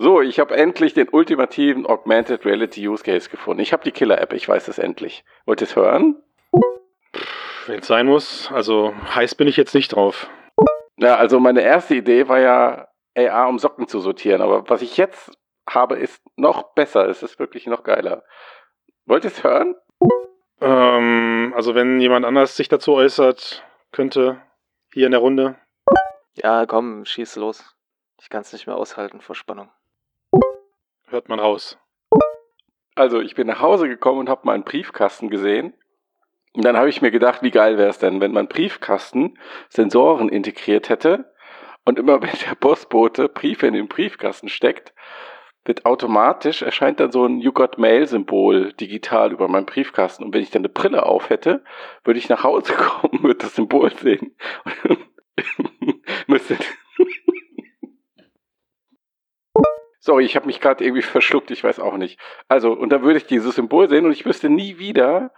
So, ich habe endlich den ultimativen Augmented Reality Use Case gefunden. Ich habe die Killer-App, ich weiß es endlich. Wollt ihr es hören? Wenn es sein muss, also heiß bin ich jetzt nicht drauf. Ja, also meine erste Idee war ja, AR um Socken zu sortieren, aber was ich jetzt habe, ist noch besser. Es ist wirklich noch geiler. Wollt ihr es hören? Ähm, also wenn jemand anders sich dazu äußert, könnte hier in der Runde. Ja, komm, schieß los. Ich kann es nicht mehr aushalten vor Spannung. Hört man raus. Also, ich bin nach Hause gekommen und habe meinen Briefkasten gesehen. Und dann habe ich mir gedacht, wie geil wäre es denn, wenn mein Briefkasten Sensoren integriert hätte und immer wenn der Postbote Briefe in den Briefkasten steckt, wird automatisch, erscheint dann so ein You Got Mail Symbol digital über meinen Briefkasten. Und wenn ich dann eine Brille auf hätte, würde ich nach Hause kommen, würde das Symbol sehen. müsste Sorry, ich habe mich gerade irgendwie verschluckt, ich weiß auch nicht. Also, und dann würde ich dieses Symbol sehen und ich müsste nie wieder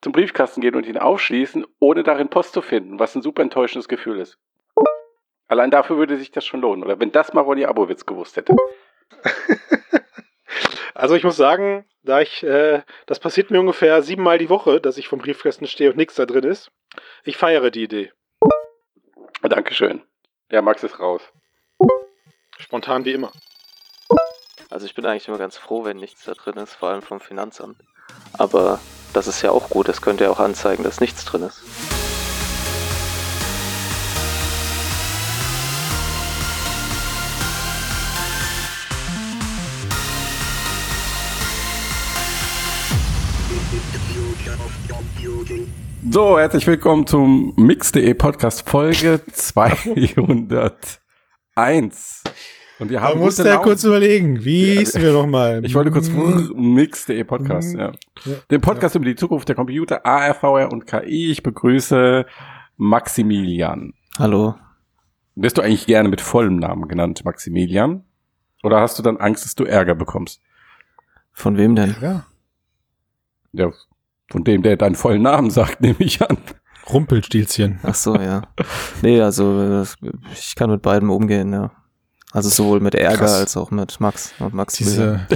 zum Briefkasten gehen und ihn aufschließen, ohne darin Post zu finden, was ein super enttäuschendes Gefühl ist. Allein dafür würde sich das schon lohnen. Oder wenn das mal Ronny Abowitz gewusst hätte. Also ich muss sagen, da ich, äh, das passiert mir ungefähr siebenmal die Woche, dass ich vom Briefkasten stehe und nichts da drin ist. Ich feiere die Idee. Dankeschön. Ja, Max ist raus. Spontan wie immer. Also ich bin eigentlich immer ganz froh, wenn nichts da drin ist, vor allem vom Finanzamt. Aber das ist ja auch gut, das könnte ja auch anzeigen, dass nichts drin ist. So, herzlich willkommen zum Mix.de Podcast Folge 201. Und wir haben da musste er kurz überlegen, wie hießen wir nochmal? Ich wollte kurz Mix.de Podcast, ja. ja. Den Podcast ja. über die Zukunft der Computer, ARVR und KI. Ich begrüße Maximilian. Hallo. Wirst du eigentlich gerne mit vollem Namen genannt, Maximilian? Oder hast du dann Angst, dass du Ärger bekommst? Von wem denn? Ja. Ja, von dem, der deinen vollen Namen sagt, nehme ich an. Rumpelstilzchen. Ach so, ja. Nee, also ich kann mit beidem umgehen, ja. Also sowohl mit Ärger Krass. als auch mit Max und Max. Diese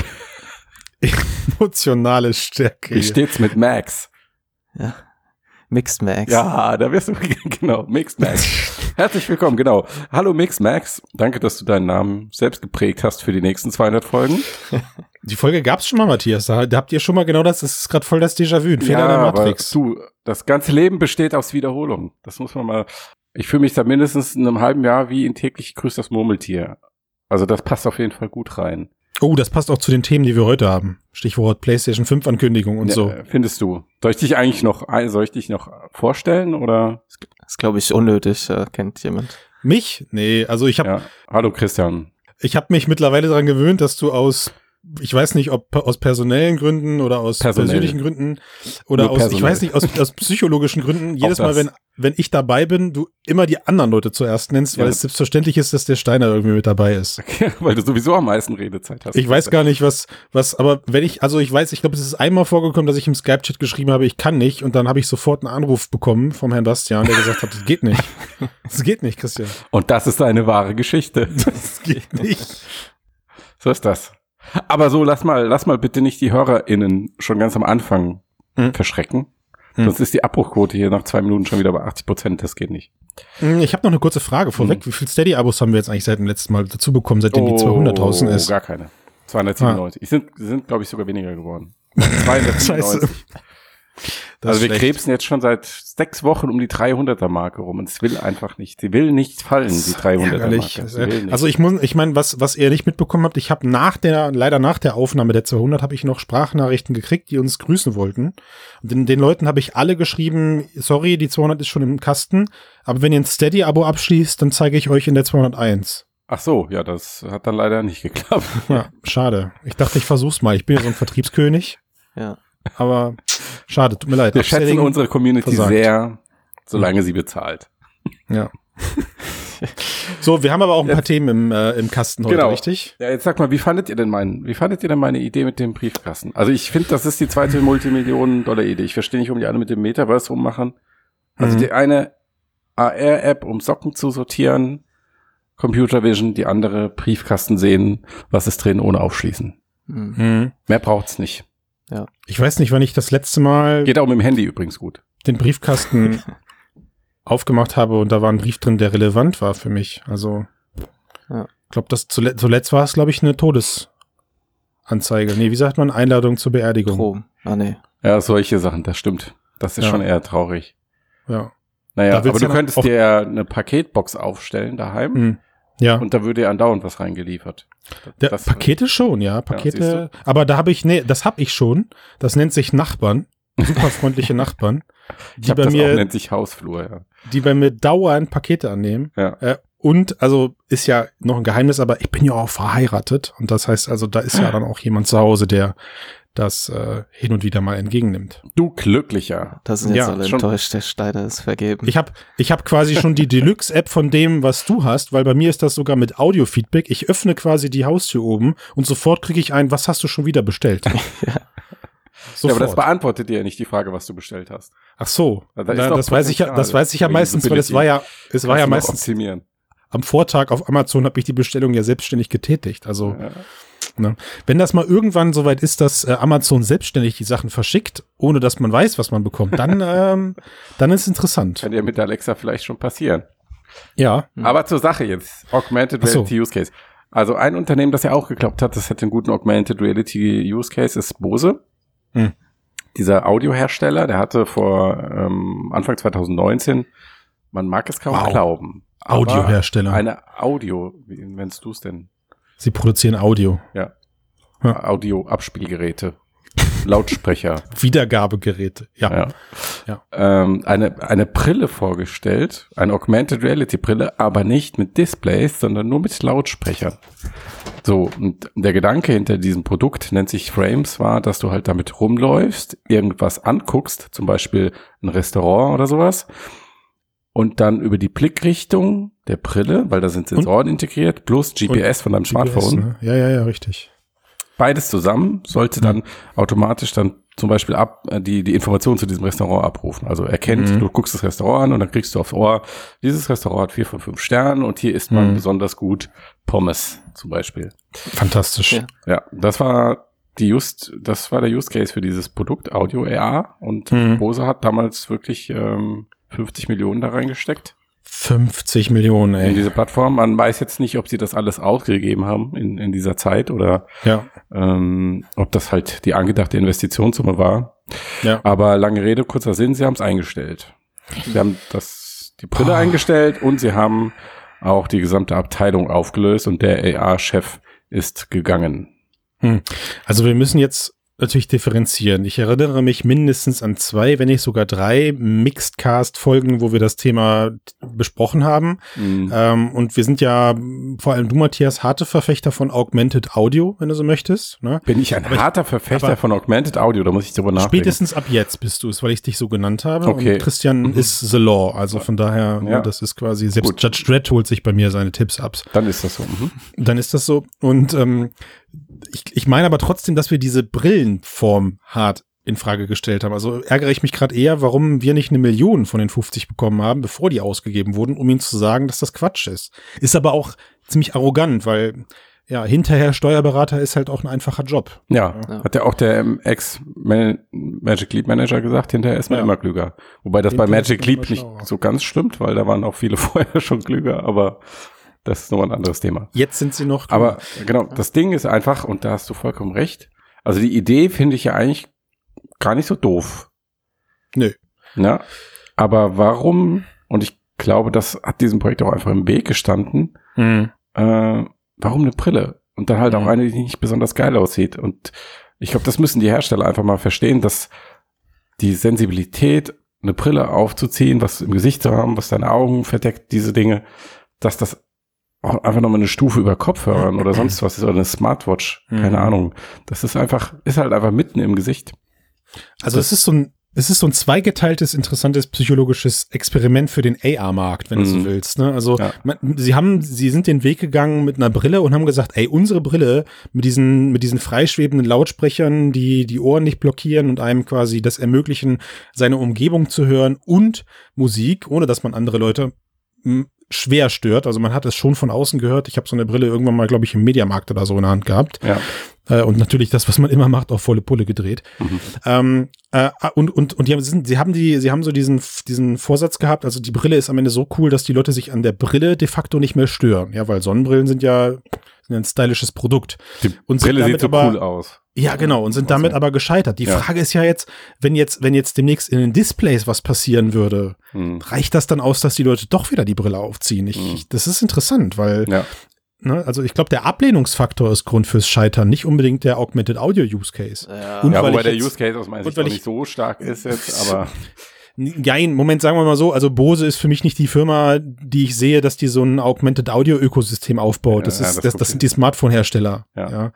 emotionale Stärke. Wie steht's mit Max? Ja. Mixed Max. Ja, da wirst du, genau, Mixed Max. Herzlich willkommen, genau. Hallo Mixed Max. Danke, dass du deinen Namen selbst geprägt hast für die nächsten 200 Folgen. Die Folge gab's schon mal, Matthias. Da, habt ihr schon mal genau das, das ist gerade voll das Déjà-vu, ein Fehler ja, der Matrix. Aber du, das ganze Leben besteht aus Wiederholung. Das muss man mal, ich fühle mich da mindestens in einem halben Jahr wie in täglich grüßt das Murmeltier. Also das passt auf jeden Fall gut rein. Oh, das passt auch zu den Themen, die wir heute haben. Stichwort PlayStation 5 Ankündigung und ja, so. Findest du? Soll ich dich eigentlich noch, soll ich dich noch vorstellen oder? Das ist, glaube ich, unnötig, äh, kennt jemand. Mich? Nee, also ich habe. Ja. Hallo Christian. Ich habe mich mittlerweile daran gewöhnt, dass du aus ich weiß nicht, ob aus personellen Gründen oder aus Personell. persönlichen Gründen oder Nur aus, personell. ich weiß nicht, aus, aus psychologischen Gründen, jedes Mal, wenn, wenn ich dabei bin, du immer die anderen Leute zuerst nennst, weil ja. es selbstverständlich ist, dass der Steiner irgendwie mit dabei ist. Okay, weil du sowieso am meisten Redezeit hast. Ich weiß gar nicht, was, was, aber wenn ich, also ich weiß, ich glaube, es ist einmal vorgekommen, dass ich im Skype-Chat geschrieben habe, ich kann nicht, und dann habe ich sofort einen Anruf bekommen vom Herrn Bastian, der gesagt hat, das geht nicht. Das geht nicht, Christian. Und das ist eine wahre Geschichte. Das geht nicht. So ist das. Aber so, lass mal, lass mal bitte nicht die HörerInnen schon ganz am Anfang hm. verschrecken. Hm. Sonst ist die Abbruchquote hier nach zwei Minuten schon wieder bei 80 Prozent. Das geht nicht. Hm, ich habe noch eine kurze Frage vorweg. Hm. Wie viele Steady-Abos haben wir jetzt eigentlich seit dem letzten Mal dazu bekommen, seitdem oh, die 200 draußen ist? gar keine. 297. Ah. Sind, sind glaube ich, sogar weniger geworden. 297. Das also wir schlecht. krebsen jetzt schon seit sechs Wochen um die 300er Marke rum und es will einfach nicht. Sie will nicht fallen, die 300er Marke. Also ich muss, ich meine, was was ihr nicht mitbekommen habt, ich habe nach der leider nach der Aufnahme der 200 habe ich noch Sprachnachrichten gekriegt, die uns grüßen wollten. Und den, den Leuten habe ich alle geschrieben, sorry, die 200 ist schon im Kasten, aber wenn ihr ein Steady Abo abschließt, dann zeige ich euch in der 201. Ach so, ja, das hat dann leider nicht geklappt. Ja, schade. Ich dachte, ich versuch's mal. Ich bin ja so ein Vertriebskönig. Ja. Aber schade, tut mir leid. Wir schätzen unsere Community versagt. sehr, solange sie bezahlt. Ja. so, wir haben aber auch ein jetzt, paar Themen im, äh, im Kasten heute, genau. richtig? Ja, jetzt sag mal, wie fandet ihr denn meinen, wie fandet ihr denn meine Idee mit dem Briefkasten? Also ich finde, das ist die zweite Multimillionen-Dollar-Idee. Ich verstehe nicht, warum die alle mit dem Metaverse rummachen. Also mhm. die eine AR-App, um Socken zu sortieren, Computer Vision, die andere Briefkasten sehen, was ist drin, ohne aufschließen. Mhm. Mehr braucht's nicht. Ja. Ich weiß nicht, wann ich das letzte Mal. Geht auch mit dem Handy übrigens gut. Den Briefkasten aufgemacht habe und da war ein Brief drin, der relevant war für mich. Also, ja. ich glaube, das zuletzt, zuletzt war es, glaube ich, eine Todesanzeige. Nee, wie sagt man? Einladung zur Beerdigung. Strom. Ah, nee. Ja, solche Sachen, das stimmt. Das ist ja. schon eher traurig. Ja. Naja, aber du könntest dir eine Paketbox aufstellen daheim. Mhm. Ja. Und da würde ja andauernd was reingeliefert. Der, das, Pakete schon, ja. Pakete. Ja, aber da habe ich, nee, das habe ich schon. Das nennt sich Nachbarn. Super freundliche Nachbarn. Die bei mir, nennt sich Hausflur, ja. Die bei mir dauernd Pakete annehmen. Ja. Äh, und, also ist ja noch ein Geheimnis, aber ich bin ja auch verheiratet. Und das heißt, also da ist ja dann auch jemand zu Hause, der das äh, hin und wieder mal entgegennimmt. Du glücklicher. Das sind jetzt ja, alle enttäuscht, der Steiner ist vergeben. Ich habe ich hab quasi schon die Deluxe-App von dem, was du hast, weil bei mir ist das sogar mit Audio-Feedback. Ich öffne quasi die Haustür oben und sofort kriege ich ein, was hast du schon wieder bestellt? ja. ja, aber das beantwortet dir ja nicht die Frage, was du bestellt hast. Ach so, da Na, das weiß ich ja, das weiß ich ja meistens, weil es war ja, es war ja meistens optimieren. am Vortag auf Amazon habe ich die Bestellung ja selbstständig getätigt. Also ja. Ne? Wenn das mal irgendwann soweit ist, dass äh, Amazon selbstständig die Sachen verschickt, ohne dass man weiß, was man bekommt, dann, ähm, dann ist es interessant. Kann ja mit Alexa vielleicht schon passieren. Ja. Aber zur Sache jetzt. Augmented Reality so. Use Case. Also ein Unternehmen, das ja auch geklappt hat, das hätte einen guten Augmented Reality Use Case, ist Bose. Hm. Dieser Audiohersteller, der hatte vor ähm, Anfang 2019, man mag es kaum wow. glauben. Audiohersteller. Eine Audio, wie nennst du es denn? Sie produzieren Audio. Ja. ja. Audio-Abspielgeräte. Lautsprecher. Wiedergabegeräte, ja. ja. ja. Ähm, eine, eine Brille vorgestellt, eine Augmented Reality Brille, aber nicht mit Displays, sondern nur mit Lautsprechern. So, und der Gedanke hinter diesem Produkt nennt sich Frames, war, dass du halt damit rumläufst, irgendwas anguckst, zum Beispiel ein Restaurant oder sowas, und dann über die Blickrichtung der Brille, weil da sind Sensoren und? integriert, plus GPS von deinem GPS, Smartphone. Ne? Ja, ja, ja, richtig. Beides zusammen sollte dann automatisch dann zum Beispiel ab äh, die die Informationen zu diesem Restaurant abrufen. Also erkennt, mhm. du guckst das Restaurant an und dann kriegst du aufs Ohr, dieses Restaurant hat vier von fünf Sternen und hier isst man mhm. besonders gut Pommes zum Beispiel. Fantastisch. Ja. ja, das war die just, das war der Use Case für dieses Produkt Audio AR und mhm. Bose hat damals wirklich ähm, 50 Millionen da reingesteckt. 50 Millionen, ey. In diese Plattform. Man weiß jetzt nicht, ob sie das alles ausgegeben haben in, in dieser Zeit oder ja. ähm, ob das halt die angedachte Investitionssumme war. Ja. Aber lange Rede, kurzer Sinn, sie haben es eingestellt. Sie haben das, die Brille oh. eingestellt und sie haben auch die gesamte Abteilung aufgelöst und der AR-Chef ist gegangen. Hm. Also wir müssen jetzt natürlich differenzieren. Ich erinnere mich mindestens an zwei, wenn nicht sogar drei Mixedcast-Folgen, wo wir das Thema besprochen haben. Mhm. Ähm, und wir sind ja, vor allem du, Matthias, harte Verfechter von Augmented Audio, wenn du so möchtest. Ne? Bin ich ein aber harter Verfechter von Augmented Audio? Da muss ich drüber nachdenken. Spätestens ab jetzt bist du es, weil ich dich so genannt habe. Okay. Und Christian mhm. ist the law. Also von daher, ja. das ist quasi, selbst Gut. Judge Dredd holt sich bei mir seine Tipps ab. Dann ist das so. Mhm. Dann ist das so. Und ähm, ich, ich meine aber trotzdem, dass wir diese Brillenform hart in Frage gestellt haben. Also ärgere ich mich gerade eher, warum wir nicht eine Million von den 50 bekommen haben, bevor die ausgegeben wurden, um ihnen zu sagen, dass das Quatsch ist. Ist aber auch ziemlich arrogant, weil ja, hinterher Steuerberater ist halt auch ein einfacher Job. Ja, ja. hat ja auch der Ex-Magic Leap Manager gesagt, hinterher ist man ja. immer klüger. Wobei das hinterher bei Magic Leap nicht so ganz stimmt, weil da waren auch viele vorher schon klüger, aber das ist nochmal ein anderes Thema. Jetzt sind sie noch. Aber genau, das Ding ist einfach, und da hast du vollkommen recht. Also die Idee finde ich ja eigentlich gar nicht so doof. Nö. Ja. Aber warum, und ich glaube, das hat diesem Projekt auch einfach im Weg gestanden, mhm. äh, warum eine Brille? Und dann halt mhm. auch eine, die nicht besonders geil aussieht. Und ich glaube, das müssen die Hersteller einfach mal verstehen, dass die Sensibilität, eine Brille aufzuziehen, was im Gesicht zu haben, was deine Augen verdeckt, diese Dinge, dass das auch einfach nochmal eine Stufe über Kopfhörern oder sonst was oder eine Smartwatch, keine mhm. Ahnung. Das ist einfach, ist halt einfach mitten im Gesicht. Also es ist so ein, es ist so ein zweigeteiltes, interessantes psychologisches Experiment für den AR-Markt, wenn du so mhm. willst. Ne? Also ja. man, sie haben, sie sind den Weg gegangen mit einer Brille und haben gesagt, ey, unsere Brille mit diesen, mit diesen freischwebenden Lautsprechern, die die Ohren nicht blockieren und einem quasi das ermöglichen, seine Umgebung zu hören und Musik, ohne dass man andere Leute schwer stört. Also man hat es schon von außen gehört. Ich habe so eine Brille irgendwann mal, glaube ich, im Mediamarkt oder so in der Hand gehabt. Ja. Äh, und natürlich das, was man immer macht, auf volle Pulle gedreht. Mhm. Ähm, äh, und und, und die haben, sie haben die, sie haben so diesen, diesen Vorsatz gehabt, also die Brille ist am Ende so cool, dass die Leute sich an der Brille de facto nicht mehr stören. Ja, weil Sonnenbrillen sind ja ein stylisches Produkt. Die und Brille sieht so aber, cool aus. Ja, genau, und sind damit aber gescheitert. Die ja. Frage ist ja jetzt, wenn jetzt, wenn jetzt demnächst in den Displays was passieren würde, hm. reicht das dann aus, dass die Leute doch wieder die Brille aufziehen? Ich, hm. ich das ist interessant, weil ja. Ne, also ich glaube, der Ablehnungsfaktor ist Grund fürs Scheitern, nicht unbedingt der Augmented Audio Use Case. Ja, und ja wobei der Use Case aus meiner Sicht nicht so stark ist jetzt, aber Nein, Moment, sagen wir mal so, also Bose ist für mich nicht die Firma, die ich sehe, dass die so ein Augmented Audio Ökosystem aufbaut. Das, ja, ist, das, das, das sind die Smartphone-Hersteller. Ja. ja.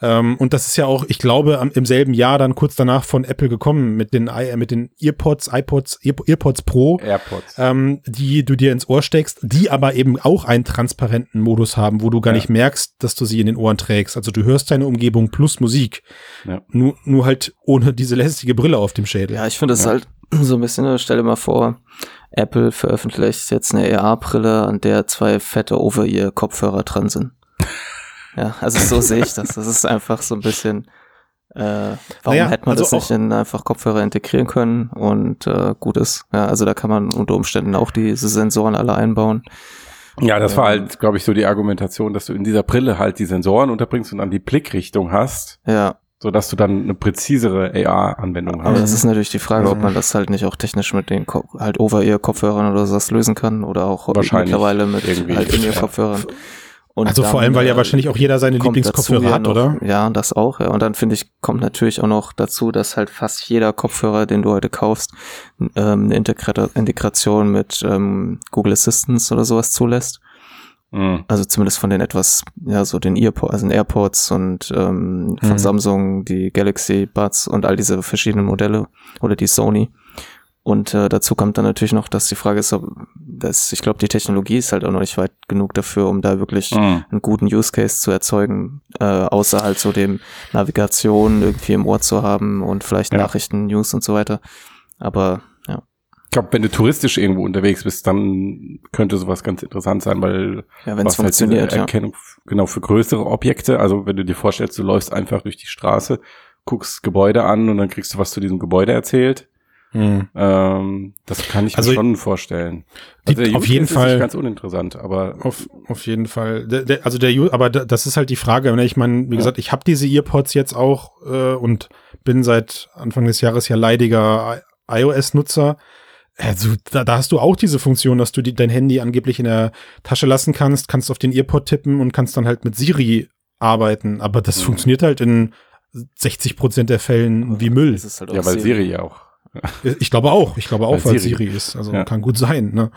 Ähm, und das ist ja auch, ich glaube, am, im selben Jahr dann kurz danach von Apple gekommen mit den, mit den Earpods, iPods, Earpods Pro, AirPods. Ähm, die du dir ins Ohr steckst, die aber eben auch einen transparenten Modus haben, wo du gar ja. nicht merkst, dass du sie in den Ohren trägst. Also du hörst deine Umgebung plus Musik. Ja. Nur, nur halt ohne diese lästige Brille auf dem Schädel. Ja, ich finde es halt so ein bisschen, stell dir mal vor, Apple veröffentlicht jetzt eine AR-Brille, an der zwei fette Over-Ear-Kopfhörer dran sind. Ja, also so sehe ich das. Das ist einfach so ein bisschen, äh, warum naja, hätte man also das nicht in einfach Kopfhörer integrieren können und äh, gut ist. Ja, also da kann man unter Umständen auch diese Sensoren alle einbauen. Ja, das war halt, glaube ich, so die Argumentation, dass du in dieser Brille halt die Sensoren unterbringst und dann die Blickrichtung hast. Ja so dass du dann eine präzisere AR-Anwendung hast. Aber das ist natürlich die Frage, ob man das halt nicht auch technisch mit den Ko halt Over-Ear-Kopfhörern oder sowas lösen kann oder auch mittlerweile mit irgendwie. halt In-Ear-Kopfhörern. Und also vor allem, weil ja äh, wahrscheinlich auch jeder seine Lieblingskopfhörer hat, noch, oder? Ja, das auch. Ja. Und dann finde ich, kommt natürlich auch noch dazu, dass halt fast jeder Kopfhörer, den du heute kaufst, ähm, eine Integration mit ähm, Google Assistance oder sowas zulässt. Mhm. Also zumindest von den etwas, ja, so den Earpods, also den AirPods und ähm, von mhm. Samsung die Galaxy Buds und all diese verschiedenen Modelle oder die Sony. Und äh, dazu kommt dann natürlich noch, dass die Frage ist, ob das, ich glaube, die Technologie ist halt auch noch nicht weit genug dafür, um da wirklich mhm. einen guten Use Case zu erzeugen, äh, außer halt so dem Navigation irgendwie im Ohr zu haben und vielleicht ja. Nachrichten, News und so weiter. Aber glaube, wenn du touristisch irgendwo unterwegs bist, dann könnte sowas ganz interessant sein, weil ja, wenn es funktioniert, halt Erkennung, ja. genau für größere Objekte, also wenn du dir vorstellst, du läufst einfach durch die Straße, guckst Gebäude an und dann kriegst du was zu diesem Gebäude erzählt. Hm. Ähm, das kann ich also, mir schon vorstellen. Also die, auf jeden Fall ganz uninteressant, aber auf, auf jeden Fall. Der, der, also der, aber das ist halt die Frage. Ne? Ich meine, wie ja. gesagt, ich habe diese Earpods jetzt auch äh, und bin seit Anfang des Jahres ja leidiger iOS-Nutzer. Also, da, da hast du auch diese Funktion, dass du die, dein Handy angeblich in der Tasche lassen kannst, kannst auf den Earpod tippen und kannst dann halt mit Siri arbeiten. Aber das mhm. funktioniert halt in 60 Prozent der Fällen wie Müll. Halt ja, weil Siri ja auch. Ich glaube auch. Ich glaube auch, weil, weil Siri. Siri. ist. Also ja. kann gut sein. Ne?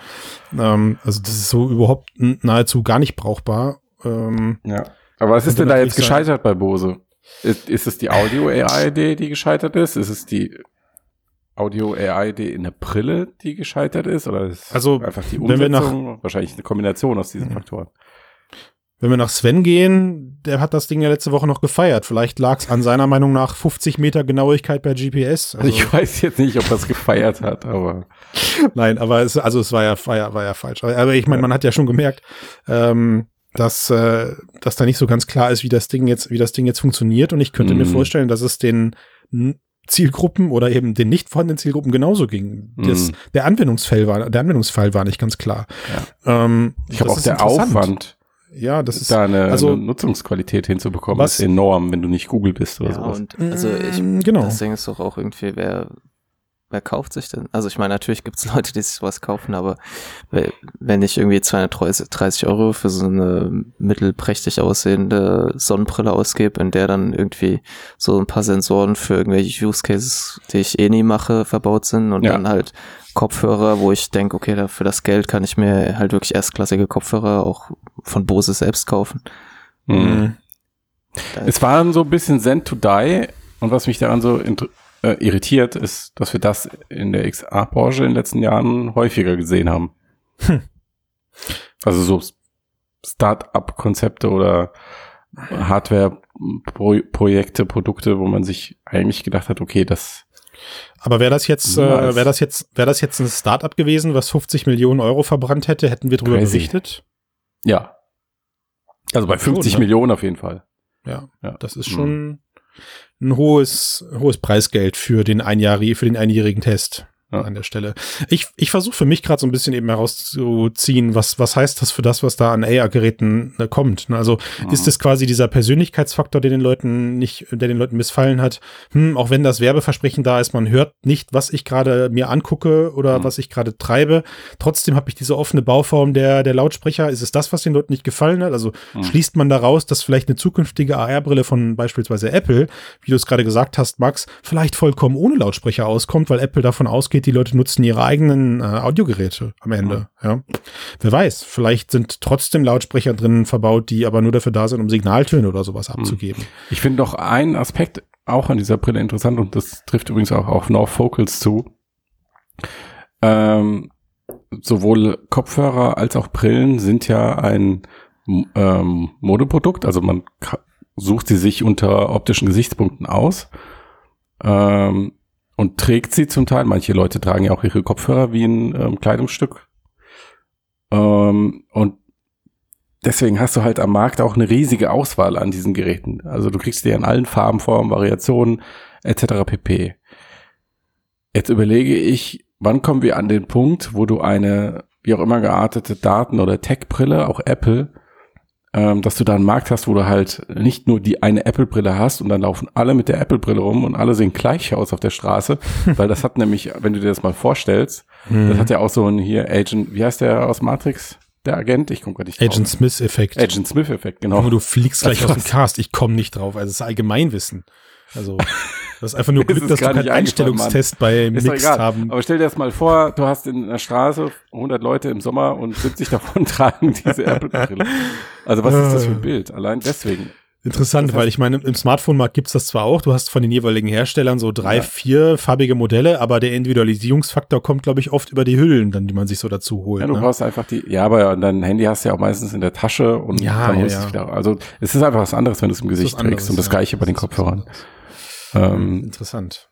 Ähm, also das ist so überhaupt nahezu gar nicht brauchbar. Ähm, ja. Aber was ist denn da jetzt gescheitert bei Bose? Ist, ist es die Audio-AI-Idee, die gescheitert ist? Ist es die Audio AI die in der Brille, die gescheitert ist? Oder ist also, einfach die Umsetzung? Wenn wir nach, Wahrscheinlich eine Kombination aus diesen mhm. Faktoren. Wenn wir nach Sven gehen, der hat das Ding ja letzte Woche noch gefeiert. Vielleicht lag es an seiner Meinung nach 50 Meter Genauigkeit bei GPS. Also ich weiß jetzt nicht, ob er es gefeiert hat, aber. Nein, aber es, also es war ja, war ja, war ja falsch. Aber ich meine, man hat ja schon gemerkt, ähm, dass, äh, dass da nicht so ganz klar ist, wie das Ding jetzt, wie das Ding jetzt funktioniert. Und ich könnte mm. mir mhm. vorstellen, dass es den Zielgruppen oder eben den nicht vorhandenen Zielgruppen genauso ging. Das, mhm. Der Anwendungsfall war, der Anwendungsfall war nicht ganz klar. Ja. Ähm, ich glaube auch der Aufwand. Ja, das ist da eine, also, eine Nutzungsqualität hinzubekommen, was, ist enorm, wenn du nicht Google bist oder ja, sowas. Und also ich, mm, genau. das Ding ist doch auch irgendwie, wer wer kauft sich denn? Also ich meine, natürlich gibt es Leute, die sich sowas kaufen, aber wenn ich irgendwie 230 Euro für so eine mittelprächtig aussehende Sonnenbrille ausgebe, in der dann irgendwie so ein paar Sensoren für irgendwelche Use Cases, die ich eh nie mache, verbaut sind und ja. dann halt Kopfhörer, wo ich denke, okay, für das Geld kann ich mir halt wirklich erstklassige Kopfhörer auch von Bose selbst kaufen. Mhm. Es war so ein bisschen Zen to Die und was mich daran so äh, irritiert, ist, dass wir das in der XR-Branche in den letzten Jahren häufiger gesehen haben. Hm. Also so Start-up-Konzepte oder Hardware-Projekte, Produkte, wo man sich eigentlich gedacht hat, okay, das Aber wäre das jetzt, äh, wäre das jetzt, wäre das jetzt ein Startup gewesen, was 50 Millionen Euro verbrannt hätte, hätten wir darüber Crazy. berichtet? Ja. Also bei 50 schon, ne? Millionen auf jeden Fall. Ja, ja. das ist schon ein hohes, hohes Preisgeld für den einjährigen, für den einjährigen Test ja. an der Stelle. Ich, ich versuche für mich gerade so ein bisschen eben herauszuziehen, was, was heißt das für das, was da an AR-Geräten äh, kommt. Ne? Also mhm. ist es quasi dieser Persönlichkeitsfaktor, der den Leuten nicht, der den Leuten missfallen hat. Hm, auch wenn das Werbeversprechen da ist, man hört nicht, was ich gerade mir angucke oder mhm. was ich gerade treibe. Trotzdem habe ich diese offene Bauform der, der Lautsprecher. Ist es das, was den Leuten nicht gefallen hat? Also mhm. schließt man daraus, dass vielleicht eine zukünftige AR-Brille von beispielsweise Apple, wie du es gerade gesagt hast, Max, vielleicht vollkommen ohne Lautsprecher auskommt, weil Apple davon ausgeht, geht, die Leute nutzen ihre eigenen äh, Audiogeräte am Ende. Ja. ja. Wer weiß, vielleicht sind trotzdem Lautsprecher drin verbaut, die aber nur dafür da sind, um Signaltöne oder sowas hm. abzugeben. Ich finde noch einen Aspekt auch an dieser Brille interessant und das trifft übrigens auch auf North Focals zu. Ähm, sowohl Kopfhörer als auch Brillen sind ja ein ähm, Modeprodukt, also man sucht sie sich unter optischen Gesichtspunkten aus. Ähm, und trägt sie zum Teil. Manche Leute tragen ja auch ihre Kopfhörer wie ein ähm, Kleidungsstück. Ähm, und deswegen hast du halt am Markt auch eine riesige Auswahl an diesen Geräten. Also du kriegst die in allen Farben, Formen, Variationen etc. pp. Jetzt überlege ich, wann kommen wir an den Punkt, wo du eine wie auch immer geartete Daten- oder Tech-Brille, auch Apple, ähm, dass du da einen Markt hast, wo du halt nicht nur die eine Apple-Brille hast und dann laufen alle mit der Apple-Brille rum und alle sehen gleich aus auf der Straße, weil das hat nämlich, wenn du dir das mal vorstellst, hm. das hat ja auch so ein hier Agent, wie heißt der aus Matrix? Der Agent, ich komme gar nicht drauf. Agent Smith-Effekt. Agent Smith-Effekt, genau. Du fliegst gleich aus dem Cast, ich komme nicht drauf. Also es ist Allgemeinwissen. Also das ist einfach nur Glück, dass du keinen Einstellungstest bei Mix haben. Aber stell dir das mal vor, du hast in der Straße 100 Leute im Sommer und 70 davon tragen diese Apple-Brille. Also was ist das für ein Bild? Allein deswegen. Interessant, weil ich meine, im Smartphone-Markt gibt's das zwar auch, du hast von den jeweiligen Herstellern so drei, ja. vier farbige Modelle, aber der Individualisierungsfaktor kommt, glaube ich, oft über die Hüllen, dann, die man sich so dazu holt. Ja, du ne? brauchst einfach die, ja, aber dein Handy hast du ja auch meistens in der Tasche und ja, dann ja, ja. Wieder, also es ist einfach was anderes, wenn du es im Gesicht trägst anderes, und das gleiche bei den Kopfhörern. Ähm, Interessant.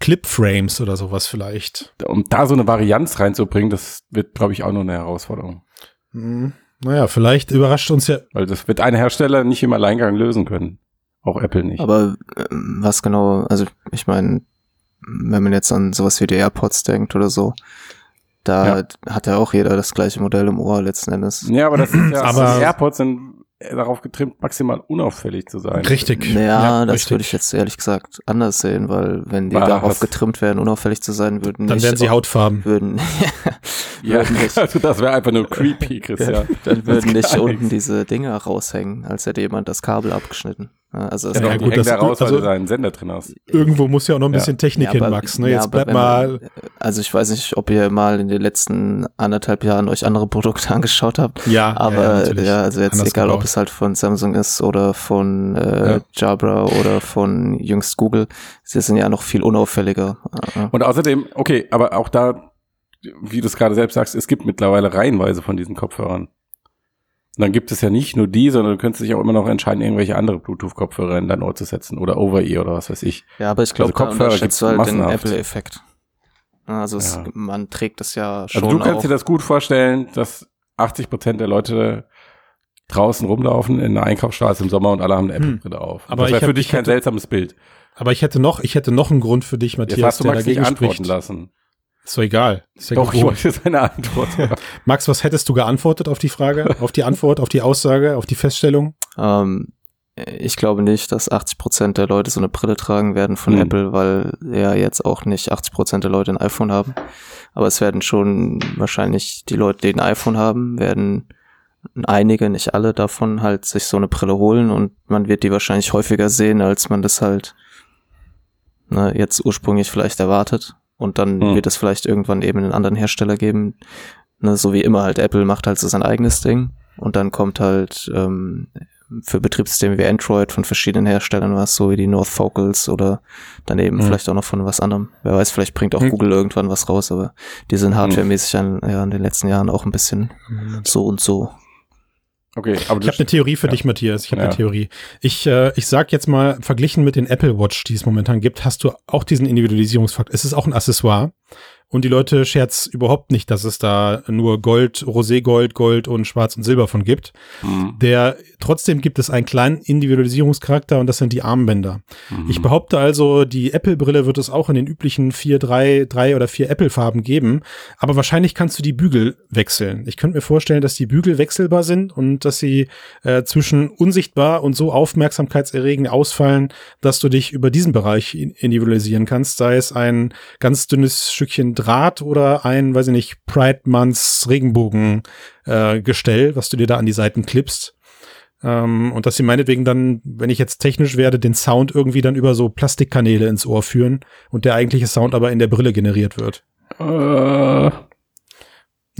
Clipframes oder sowas vielleicht. Um da so eine Varianz reinzubringen, das wird, glaube ich, auch noch eine Herausforderung. Hm. Naja, vielleicht überrascht uns ja. Weil das wird ein Hersteller nicht im Alleingang lösen können. Auch Apple nicht. Aber ähm, was genau, also ich meine, wenn man jetzt an sowas wie die AirPods denkt oder so, da ja. hat ja auch jeder das gleiche Modell im Ohr letzten Endes. Ja, aber das ist ja, aber AirPods sind darauf getrimmt, maximal unauffällig zu sein. Richtig. Naja, ja, das richtig. würde ich jetzt ehrlich gesagt anders sehen, weil wenn die War darauf getrimmt werden, unauffällig zu sein, würden Dann nicht, werden sie Hautfarben. Würden, ja, würden nicht, also das wäre einfach nur creepy, Christian. dann würden nicht unten diese Dinger raushängen, als hätte jemand das Kabel abgeschnitten. Also ja, ja, gut, das, da raus, also, weil du da einen Sender drin hast. Irgendwo muss ja auch noch ein bisschen ja. Technik ja, hin, Max. Ne? Jetzt bleib mal. also ich weiß nicht, ob ihr mal in den letzten anderthalb Jahren euch andere Produkte angeschaut habt. Ja, aber ja, also jetzt Anders egal, gebaut. ob es halt von Samsung ist oder von äh, Jabra oder von jüngst Google, sie sind ja noch viel unauffälliger. Und außerdem, okay, aber auch da, wie du es gerade selbst sagst, es gibt mittlerweile reihenweise von diesen Kopfhörern. Und dann gibt es ja nicht nur die, sondern du könntest dich auch immer noch entscheiden, irgendwelche andere Bluetooth-Kopfhörer in dein Ohr zu setzen oder Over-Ear oder was weiß ich. Ja, aber ich glaube, also Kopfhörer gibt halt den Apple-Effekt. Also es, ja. man trägt es ja schon. Also du kannst dir das gut vorstellen, dass 80 Prozent der Leute draußen rumlaufen in der Einkaufsstraße im Sommer und alle haben eine hm. Apple-Brille auf. Aber das wäre für dich kein hätte, seltsames Bild. Aber ich hätte noch, ich hätte noch einen Grund für dich, Matthias, Jetzt hast du Max nicht antworten spricht. lassen. Ist doch egal. Ist ja Doch, ich wollte seine Antwort. Max, was hättest du geantwortet auf die Frage, auf die Antwort, auf die Aussage, auf die Feststellung? Ähm, ich glaube nicht, dass 80 Prozent der Leute so eine Brille tragen werden von hm. Apple, weil ja jetzt auch nicht 80 Prozent der Leute ein iPhone haben. Aber es werden schon wahrscheinlich die Leute, die ein iPhone haben, werden einige, nicht alle davon halt sich so eine Brille holen und man wird die wahrscheinlich häufiger sehen, als man das halt ne, jetzt ursprünglich vielleicht erwartet. Und dann hm. wird es vielleicht irgendwann eben einen anderen Hersteller geben. Ne, so wie immer halt Apple macht halt so sein eigenes Ding. Und dann kommt halt ähm, für Betriebssysteme wie Android von verschiedenen Herstellern was, so wie die North Focals oder daneben hm. vielleicht auch noch von was anderem. Wer weiß, vielleicht bringt auch hm. Google irgendwann was raus, aber die sind hm. hardwaremäßig an, ja, in den letzten Jahren auch ein bisschen so und so. Okay, aber ich habe eine Theorie für ja. dich, Matthias. Ich habe ja. eine Theorie. Ich, äh, ich sag jetzt mal, verglichen mit den Apple Watch, die es momentan gibt, hast du auch diesen Individualisierungsfaktor. Es ist auch ein Accessoire. Und die Leute scherz überhaupt nicht, dass es da nur Gold, Roségold, Gold und Schwarz und Silber von gibt. Mhm. Der, trotzdem gibt es einen kleinen Individualisierungscharakter und das sind die Armbänder. Mhm. Ich behaupte also, die Apple-Brille wird es auch in den üblichen vier, drei, drei oder vier Apple-Farben geben. Aber wahrscheinlich kannst du die Bügel wechseln. Ich könnte mir vorstellen, dass die Bügel wechselbar sind und dass sie äh, zwischen unsichtbar und so aufmerksamkeitserregend ausfallen, dass du dich über diesen Bereich individualisieren kannst. Sei es ein ganz dünnes Stückchen Draht oder ein, weiß ich nicht, Pride Months Regenbogen äh, Gestell, was du dir da an die Seiten klippst. Ähm, und dass sie meinetwegen dann, wenn ich jetzt technisch werde, den Sound irgendwie dann über so Plastikkanäle ins Ohr führen und der eigentliche Sound aber in der Brille generiert wird. Äh.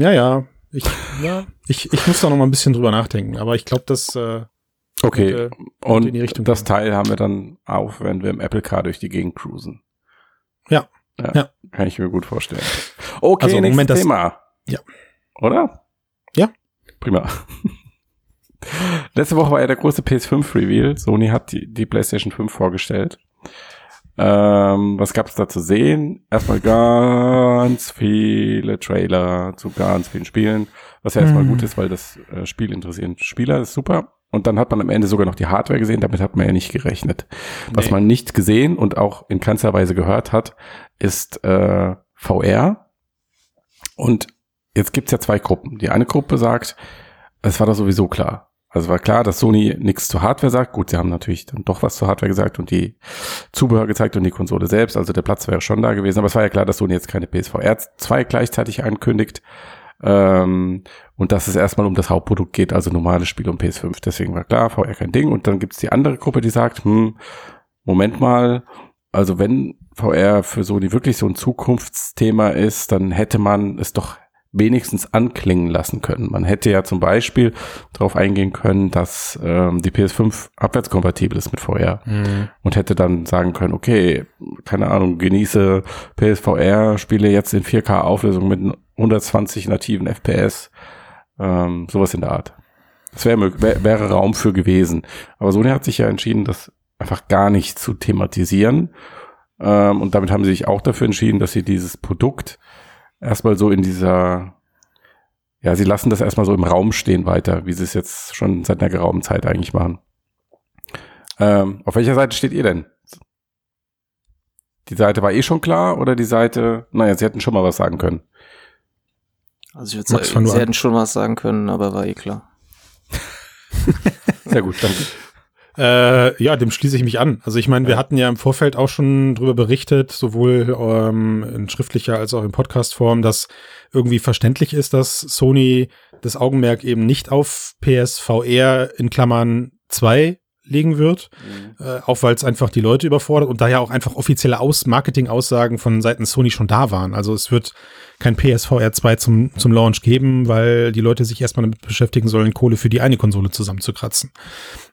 Ja, ja. Ich, ja, ich, ich muss da noch mal ein bisschen drüber nachdenken, aber ich glaube, dass äh, Okay, könnte, könnte und das Teil haben wir dann auf, wenn wir im Apple Car durch die Gegend cruisen. Ja, ja, ja. Kann ich mir gut vorstellen. Okay, also, nächstes Moment, Thema. ja. Oder? Ja. Prima. Letzte Woche war ja der große PS5 Reveal. Sony hat die, die PlayStation 5 vorgestellt. Ähm, was gab es da zu sehen? Erstmal ganz viele Trailer zu ganz vielen Spielen, was ja erstmal mhm. gut ist, weil das äh, Spiel interessiert Spieler ist super. Und dann hat man am Ende sogar noch die Hardware gesehen, damit hat man ja nicht gerechnet. Was nee. man nicht gesehen und auch in keinster Weise gehört hat, ist äh, VR. Und jetzt gibt's ja zwei Gruppen. Die eine Gruppe sagt, es war doch sowieso klar. Also war klar, dass Sony nichts zur Hardware sagt. Gut, sie haben natürlich dann doch was zur Hardware gesagt und die Zubehör gezeigt und die Konsole selbst. Also der Platz wäre schon da gewesen. Aber es war ja klar, dass Sony jetzt keine PSVR 2 gleichzeitig ankündigt. Ähm, und dass es erstmal um das Hauptprodukt geht, also normale Spiele um PS5. Deswegen war klar, VR kein Ding. Und dann gibt's die andere Gruppe, die sagt, hm, Moment mal, also wenn VR für Sony wirklich so ein Zukunftsthema ist, dann hätte man es doch wenigstens anklingen lassen können. Man hätte ja zum Beispiel darauf eingehen können, dass ähm, die PS5 abwärtskompatibel ist mit VR mhm. und hätte dann sagen können, okay, keine Ahnung, genieße PSVR-Spiele jetzt in 4K-Auflösung mit 120 nativen FPS, ähm, sowas in der Art. Das wäre wär, wäre Raum für gewesen. Aber Sony hat sich ja entschieden, das einfach gar nicht zu thematisieren. Ähm, und damit haben sie sich auch dafür entschieden, dass sie dieses Produkt erstmal so in dieser, ja, sie lassen das erstmal so im Raum stehen weiter, wie sie es jetzt schon seit einer geraumen Zeit eigentlich machen. Ähm, auf welcher Seite steht ihr denn? Die Seite war eh schon klar oder die Seite, naja, sie hätten schon mal was sagen können. Also ich würde sagen, sie hätten schon was sagen können, aber war eh klar. Sehr gut, danke. Äh, ja, dem schließe ich mich an. Also ich meine, wir hatten ja im Vorfeld auch schon drüber berichtet, sowohl ähm, in schriftlicher als auch in Podcastform, dass irgendwie verständlich ist, dass Sony das Augenmerk eben nicht auf PSVR in Klammern 2 legen wird, mhm. äh, auch weil es einfach die Leute überfordert und daher auch einfach offizielle Aus Marketing-Aussagen von Seiten Sony schon da waren. Also es wird kein PSVR 2 zum, zum Launch geben, weil die Leute sich erstmal damit beschäftigen sollen, Kohle für die eine Konsole zusammenzukratzen.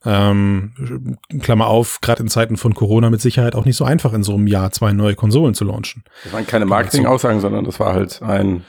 Ähm, Klammer auf, gerade in Zeiten von Corona mit Sicherheit auch nicht so einfach in so einem Jahr zwei neue Konsolen zu launchen. Das waren keine Marketing-Aussagen, sondern das war halt ein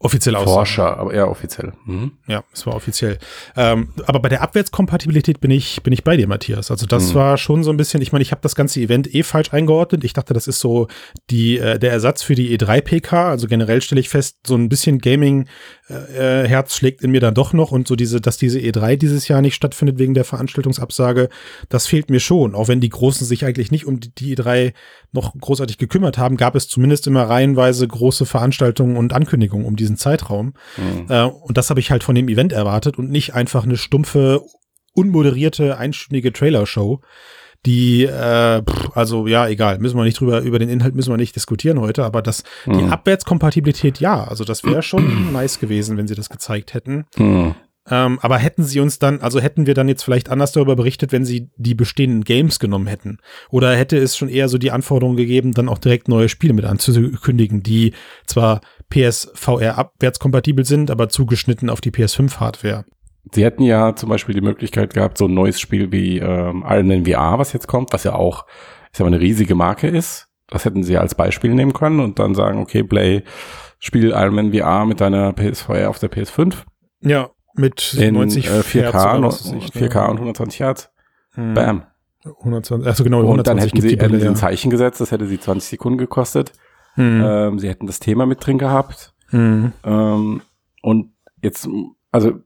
Offiziell aus. Forscher, aber eher offiziell. Mhm. Ja, es war offiziell. Ähm, aber bei der Abwärtskompatibilität bin ich, bin ich bei dir, Matthias. Also das mhm. war schon so ein bisschen, ich meine, ich habe das ganze Event eh falsch eingeordnet. Ich dachte, das ist so die, äh, der Ersatz für die E3-PK. Also generell stelle ich fest, so ein bisschen Gaming äh, Herz schlägt in mir dann doch noch und so diese, dass diese E3 dieses Jahr nicht stattfindet wegen der Veranstaltungsabsage, das fehlt mir schon. Auch wenn die Großen sich eigentlich nicht um die, die E3 noch großartig gekümmert haben, gab es zumindest immer reihenweise große Veranstaltungen und Ankündigungen um diesen Zeitraum. Mhm. Äh, und das habe ich halt von dem Event erwartet und nicht einfach eine stumpfe, unmoderierte, einstündige Trailer-Show die, äh, pff, also ja, egal, müssen wir nicht drüber, über den Inhalt müssen wir nicht diskutieren heute, aber das, mhm. die Abwärtskompatibilität, ja, also das wäre schon nice gewesen, wenn sie das gezeigt hätten. Mhm. Ähm, aber hätten sie uns dann, also hätten wir dann jetzt vielleicht anders darüber berichtet, wenn sie die bestehenden Games genommen hätten? Oder hätte es schon eher so die Anforderung gegeben, dann auch direkt neue Spiele mit anzukündigen, die zwar PSVR abwärtskompatibel sind, aber zugeschnitten auf die PS5-Hardware? Sie hätten ja zum Beispiel die Möglichkeit gehabt, so ein neues Spiel wie ähm, Iron Man VR, was jetzt kommt, was ja auch, sag mal, eine riesige Marke ist. Das hätten sie als Beispiel nehmen können und dann sagen, okay, Play, spiel Iron Man VR mit deiner PSVR auf der PS5. Ja, mit In, 90 äh, 4K, Hertz, 4K und 120 Hertz. Hm. Bam. 120, also genau, und dann hätten sie, hätten sie ein Zeichen gesetzt, das hätte sie 20 Sekunden gekostet. Hm. Ähm, sie hätten das Thema mit drin gehabt. Hm. Ähm, und jetzt, also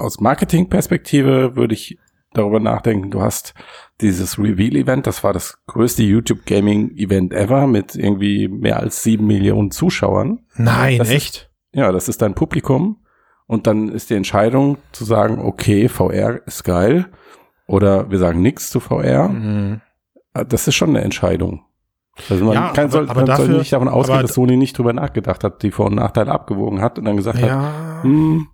aus Marketingperspektive würde ich darüber nachdenken, du hast dieses Reveal-Event, das war das größte YouTube-Gaming-Event ever mit irgendwie mehr als sieben Millionen Zuschauern. Nein, das echt? Ist, ja, das ist dein Publikum. Und dann ist die Entscheidung zu sagen, okay, VR ist geil. Oder wir sagen nichts zu VR. Mhm. Ah, das ist schon eine Entscheidung. Also man ja, kann, aber, soll, aber dafür, soll nicht davon ausgehen, dass Sony nicht drüber nachgedacht hat, die Vor- und Nachteile abgewogen hat und dann gesagt ja. hat, hm,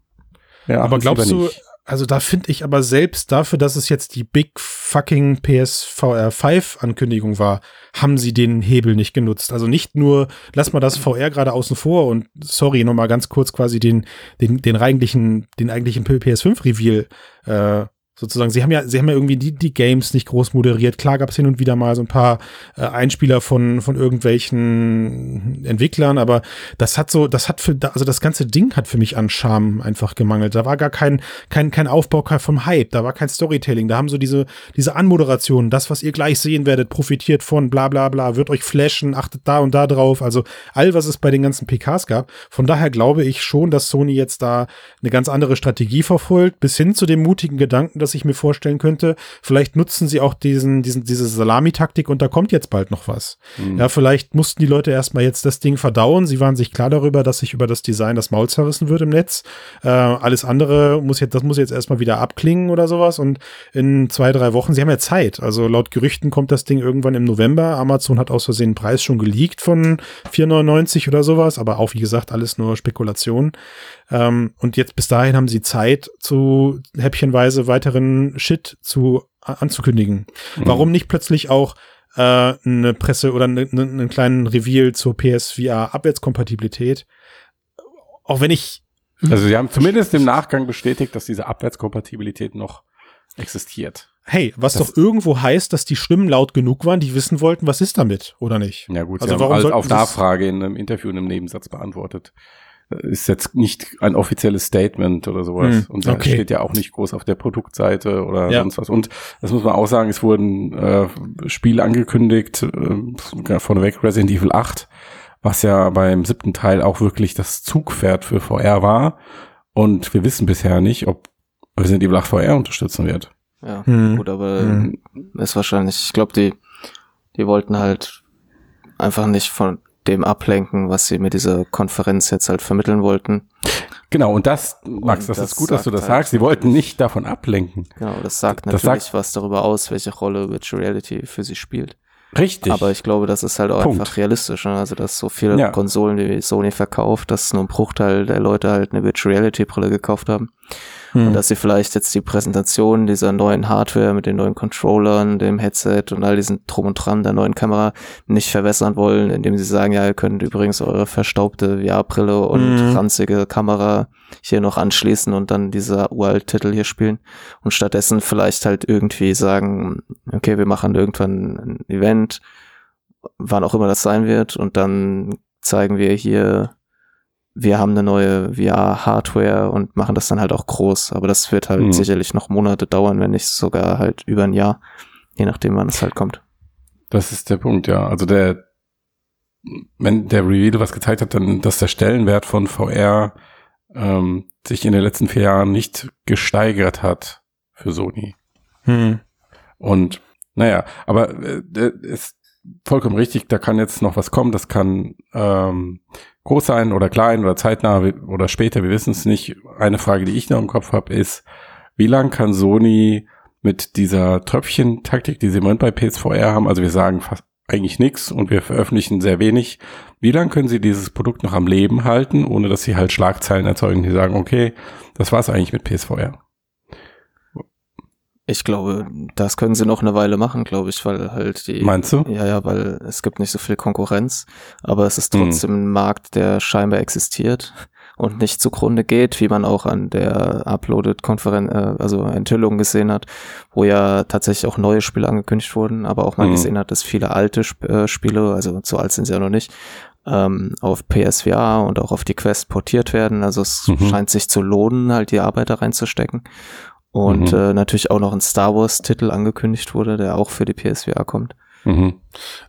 ja, aber glaubst du, also da finde ich aber selbst dafür, dass es jetzt die Big fucking PSVR 5 Ankündigung war, haben sie den Hebel nicht genutzt. Also nicht nur, lass mal das VR gerade außen vor und sorry, nochmal ganz kurz quasi den, den, den eigentlichen, den eigentlichen PS5 Reveal äh, sozusagen. Sie haben ja, sie haben ja irgendwie die, die Games nicht groß moderiert. Klar gab es hin und wieder mal so ein paar äh, Einspieler von, von irgendwelchen Entwicklern, aber das hat so, das hat für, also das ganze Ding hat für mich an Charme einfach gemangelt. Da war gar kein, kein, kein Aufbau vom Hype, da war kein Storytelling, da haben so diese, diese Anmoderation, das, was ihr gleich sehen werdet, profitiert von bla bla bla, wird euch flashen, achtet da und da drauf. Also all, was es bei den ganzen PKs gab. Von daher glaube ich schon, dass Sony jetzt da eine ganz andere Strategie verfolgt, bis hin zu dem mutigen Gedanken, dass ich mir vorstellen könnte. Vielleicht nutzen sie auch diesen, diesen, diese Salami-Taktik und da kommt jetzt bald noch was. Mhm. Ja, vielleicht mussten die Leute erstmal jetzt das Ding verdauen. Sie waren sich klar darüber, dass sich über das Design das Maul zerrissen wird im Netz. Äh, alles andere muss jetzt, das muss jetzt erstmal wieder abklingen oder sowas. Und in zwei, drei Wochen, sie haben ja Zeit. Also laut Gerüchten kommt das Ding irgendwann im November. Amazon hat aus Versehen den Preis schon geleakt von 4,99 oder sowas, aber auch wie gesagt, alles nur Spekulation. Ähm, und jetzt bis dahin haben sie Zeit, zu häppchenweise weiteren Shit zu anzukündigen. Mhm. Warum nicht plötzlich auch äh, eine Presse oder ne, ne, einen kleinen Reveal zur PSVR Abwärtskompatibilität? Auch wenn ich also sie haben zumindest im Nachgang bestätigt, dass diese Abwärtskompatibilität noch existiert. Hey, was das doch irgendwo heißt, dass die Stimmen laut genug waren, die wissen wollten, was ist damit, oder nicht? Ja gut, also warum auf Nachfrage in einem Interview in einem Nebensatz beantwortet ist jetzt nicht ein offizielles Statement oder sowas. Hm, und da okay. steht ja auch nicht groß auf der Produktseite oder ja. sonst was. Und das muss man auch sagen, es wurden äh, Spiele angekündigt, äh, vorneweg Resident Evil 8, was ja beim siebten Teil auch wirklich das Zugpferd für VR war. Und wir wissen bisher nicht, ob Resident Evil 8 VR unterstützen wird. Ja, hm. gut, aber hm. ist wahrscheinlich, ich glaube, die, die wollten halt einfach nicht von dem ablenken, was sie mit dieser Konferenz jetzt halt vermitteln wollten. Genau, und das, Max, das, das ist gut, dass du das halt sagst. Sie wollten nicht davon ablenken. Genau, das sagt das natürlich sagt, was darüber aus, welche Rolle Virtual Reality für sie spielt. Richtig. Aber ich glaube, das ist halt auch Punkt. einfach realistisch. Ne? Also, dass so viele ja. Konsolen wie Sony verkauft, dass nur ein Bruchteil der Leute halt eine Virtual Reality Brille gekauft haben. Hm. Und dass sie vielleicht jetzt die Präsentation dieser neuen Hardware mit den neuen Controllern, dem Headset und all diesen Drum und Dran der neuen Kamera nicht verwässern wollen, indem sie sagen, ja, ihr könnt übrigens eure verstaubte VR-Brille und hm. ranzige Kamera hier noch anschließen und dann dieser uralt Titel hier spielen. Und stattdessen vielleicht halt irgendwie sagen, okay, wir machen irgendwann ein Event, wann auch immer das sein wird, und dann zeigen wir hier wir haben eine neue VR-Hardware und machen das dann halt auch groß. Aber das wird halt mhm. sicherlich noch Monate dauern, wenn nicht sogar halt über ein Jahr, je nachdem, wann es halt kommt. Das ist der Punkt, ja. Also der, wenn der Reveal was gezeigt hat, dann, dass der Stellenwert von VR ähm, sich in den letzten vier Jahren nicht gesteigert hat für Sony. Hm. Und naja, aber äh, ist vollkommen richtig, da kann jetzt noch was kommen, das kann ähm, groß sein oder klein oder zeitnah oder später, wir wissen es nicht. Eine Frage, die ich noch im Kopf habe, ist, wie lang kann Sony mit dieser Tröpfchen-Taktik, die sie im Moment bei PSVR haben, also wir sagen fast eigentlich nichts und wir veröffentlichen sehr wenig. Wie lange können sie dieses Produkt noch am Leben halten, ohne dass sie halt Schlagzeilen erzeugen, die sagen, okay, das war's eigentlich mit PSVR? Ich glaube, das können sie noch eine Weile machen, glaube ich, weil halt die. Meinst du? Ja, ja, weil es gibt nicht so viel Konkurrenz, aber es ist trotzdem hm. ein Markt, der scheinbar existiert und nicht zugrunde geht, wie man auch an der Uploaded Konferenz, äh, also Enthüllung gesehen hat, wo ja tatsächlich auch neue Spiele angekündigt wurden, aber auch mal hm. gesehen hat, dass viele alte Sp äh, Spiele, also zu alt sind sie ja noch nicht, ähm, auf PSVR und auch auf die Quest portiert werden. Also es mhm. scheint sich zu lohnen, halt die Arbeit da reinzustecken. Und mhm. äh, natürlich auch noch ein Star Wars-Titel angekündigt wurde, der auch für die PSVR kommt. Mhm.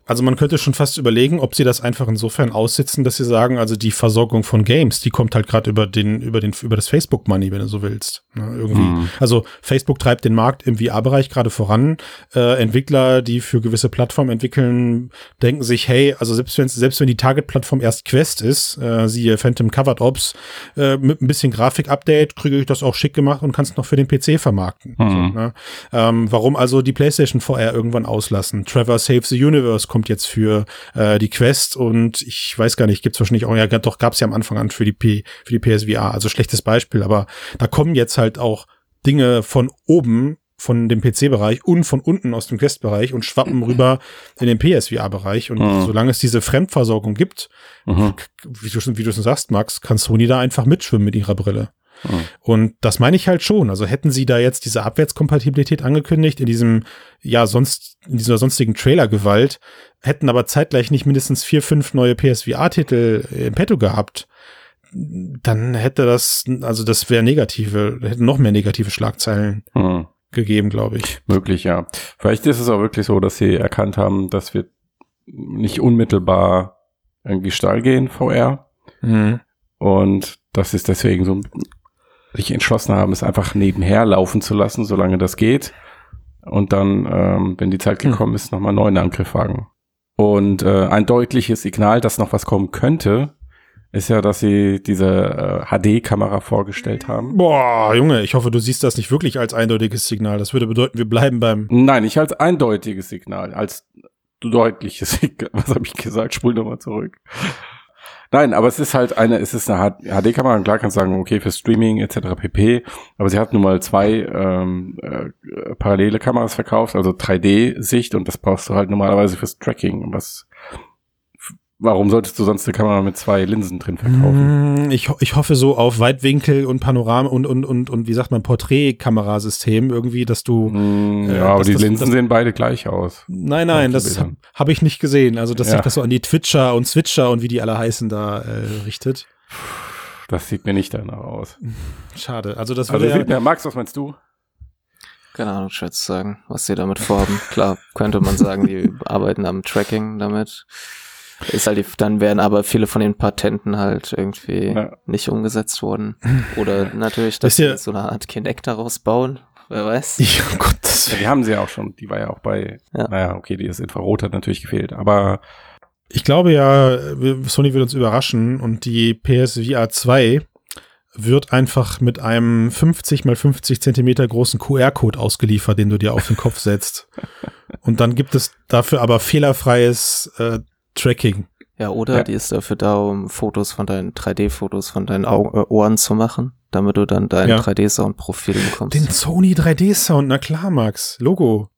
Also man könnte schon fast überlegen, ob sie das einfach insofern aussitzen, dass sie sagen, also die Versorgung von Games, die kommt halt gerade über den, über den, über das Facebook Money, wenn du so willst. Ne, irgendwie. Mhm. Also Facebook treibt den Markt im VR-Bereich gerade voran. Äh, Entwickler, die für gewisse Plattformen entwickeln, denken sich, hey, also selbst wenn selbst wenn die Target-Plattform erst Quest ist, äh, siehe Phantom Covered Ops, äh, mit ein bisschen Grafik-Update kriege ich das auch schick gemacht und kannst noch für den PC vermarkten. Mhm. So, ne? ähm, warum also die PlayStation VR irgendwann auslassen? Trevor Save the Universe kommt jetzt für äh, die Quest und ich weiß gar nicht, gibt's wahrscheinlich auch, ja, doch gab's ja am Anfang an für die P, für die PSVR, also schlechtes Beispiel, aber da kommen jetzt halt auch Dinge von oben von dem PC-Bereich und von unten aus dem Quest-Bereich und schwappen rüber in den PSVR-Bereich. Und mhm. solange es diese Fremdversorgung gibt, mhm. wie, du, wie du schon sagst, Max, kann Sony da einfach mitschwimmen mit ihrer Brille. Mhm. Und das meine ich halt schon. Also hätten sie da jetzt diese Abwärtskompatibilität angekündigt in diesem, ja, sonst, in dieser sonstigen Trailer-Gewalt, hätten aber zeitgleich nicht mindestens vier, fünf neue PSVR-Titel im Petto gehabt, dann hätte das, also das wäre negative, hätten noch mehr negative Schlagzeilen mhm. gegeben, glaube ich. Möglich, ja. Vielleicht ist es auch wirklich so, dass sie erkannt haben, dass wir nicht unmittelbar irgendwie steil gehen, VR. Mhm. Und das ist deswegen so sich entschlossen haben, es einfach nebenher laufen zu lassen, solange das geht. Und dann, ähm, wenn die Zeit hm. gekommen ist, nochmal einen neuen Angriff wagen. Und äh, ein deutliches Signal, dass noch was kommen könnte, ist ja, dass sie diese äh, HD-Kamera vorgestellt haben. Boah, Junge, ich hoffe, du siehst das nicht wirklich als eindeutiges Signal. Das würde bedeuten, wir bleiben beim. Nein, nicht als eindeutiges Signal, als deutliches Signal. Was habe ich gesagt? Spul nochmal zurück. Nein, aber es ist halt eine, es ist eine HD-Kamera. Klar kannst du sagen, okay, für Streaming etc. pp. Aber sie hat nun mal zwei ähm, äh, parallele Kameras verkauft, also 3D-Sicht und das brauchst du halt normalerweise fürs Tracking, was Warum solltest du sonst eine Kamera mit zwei Linsen drin verkaufen? Mm, ich, ich hoffe so auf Weitwinkel und Panorama und, und, und, und wie sagt man, Porträtkamerasystem irgendwie, dass du. Mm, äh, ja, aber die das, Linsen das, sehen beide gleich aus. Nein, nein, das habe hab ich nicht gesehen. Also, dass ja. sich das so an die Twitcher und Switcher und wie die alle heißen da äh, richtet. Das sieht mir nicht danach aus. Schade. Also, das also würde ja, Max, was meinst du? Keine Ahnung, schwer zu sagen, was sie damit vorhaben. Klar, könnte man sagen, die arbeiten am Tracking damit. Ist halt, die, dann wären aber viele von den Patenten halt irgendwie ja. nicht umgesetzt worden. Oder natürlich, dass sie so eine Art Kinect daraus bauen. Wer weiß. Ja, oh Gott, das ja, die haben sie ja auch schon. Die war ja auch bei, ja. naja, okay, die ist Infrarot hat natürlich gefehlt, aber ich glaube ja, Sony wird uns überraschen und die PSVR 2 wird einfach mit einem 50 mal 50 Zentimeter großen QR-Code ausgeliefert, den du dir auf den Kopf setzt. Und dann gibt es dafür aber fehlerfreies äh, Tracking. Ja, oder ja. die ist dafür da, um Fotos von deinen 3D-Fotos von deinen Au äh, Ohren zu machen, damit du dann dein ja. 3D-Sound-Profil bekommst. Den Sony 3D-Sound, na klar, Max. Logo.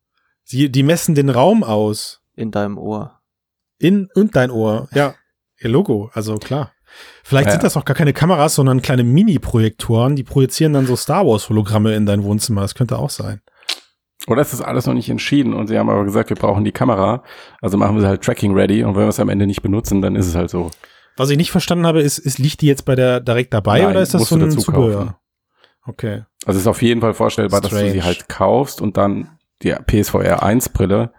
Die, die messen den Raum aus. In deinem Ohr. In und dein Ohr, ja. Ihr Logo, also klar. Vielleicht ja. sind das auch gar keine Kameras, sondern kleine Mini-Projektoren, die projizieren dann so Star Wars-Hologramme in dein Wohnzimmer. Das könnte auch sein. Oder ist das alles noch nicht entschieden und sie haben aber gesagt, wir brauchen die Kamera, also machen wir sie halt Tracking ready und wenn wir es am Ende nicht benutzen, dann ist es halt so. Was ich nicht verstanden habe, ist, ist liegt die jetzt bei der direkt dabei Nein, oder ist das so ein Zubehör? Kaufen. Okay. Also es ist auf jeden Fall vorstellbar, Strange. dass du sie halt kaufst und dann die PSVR 1 Brille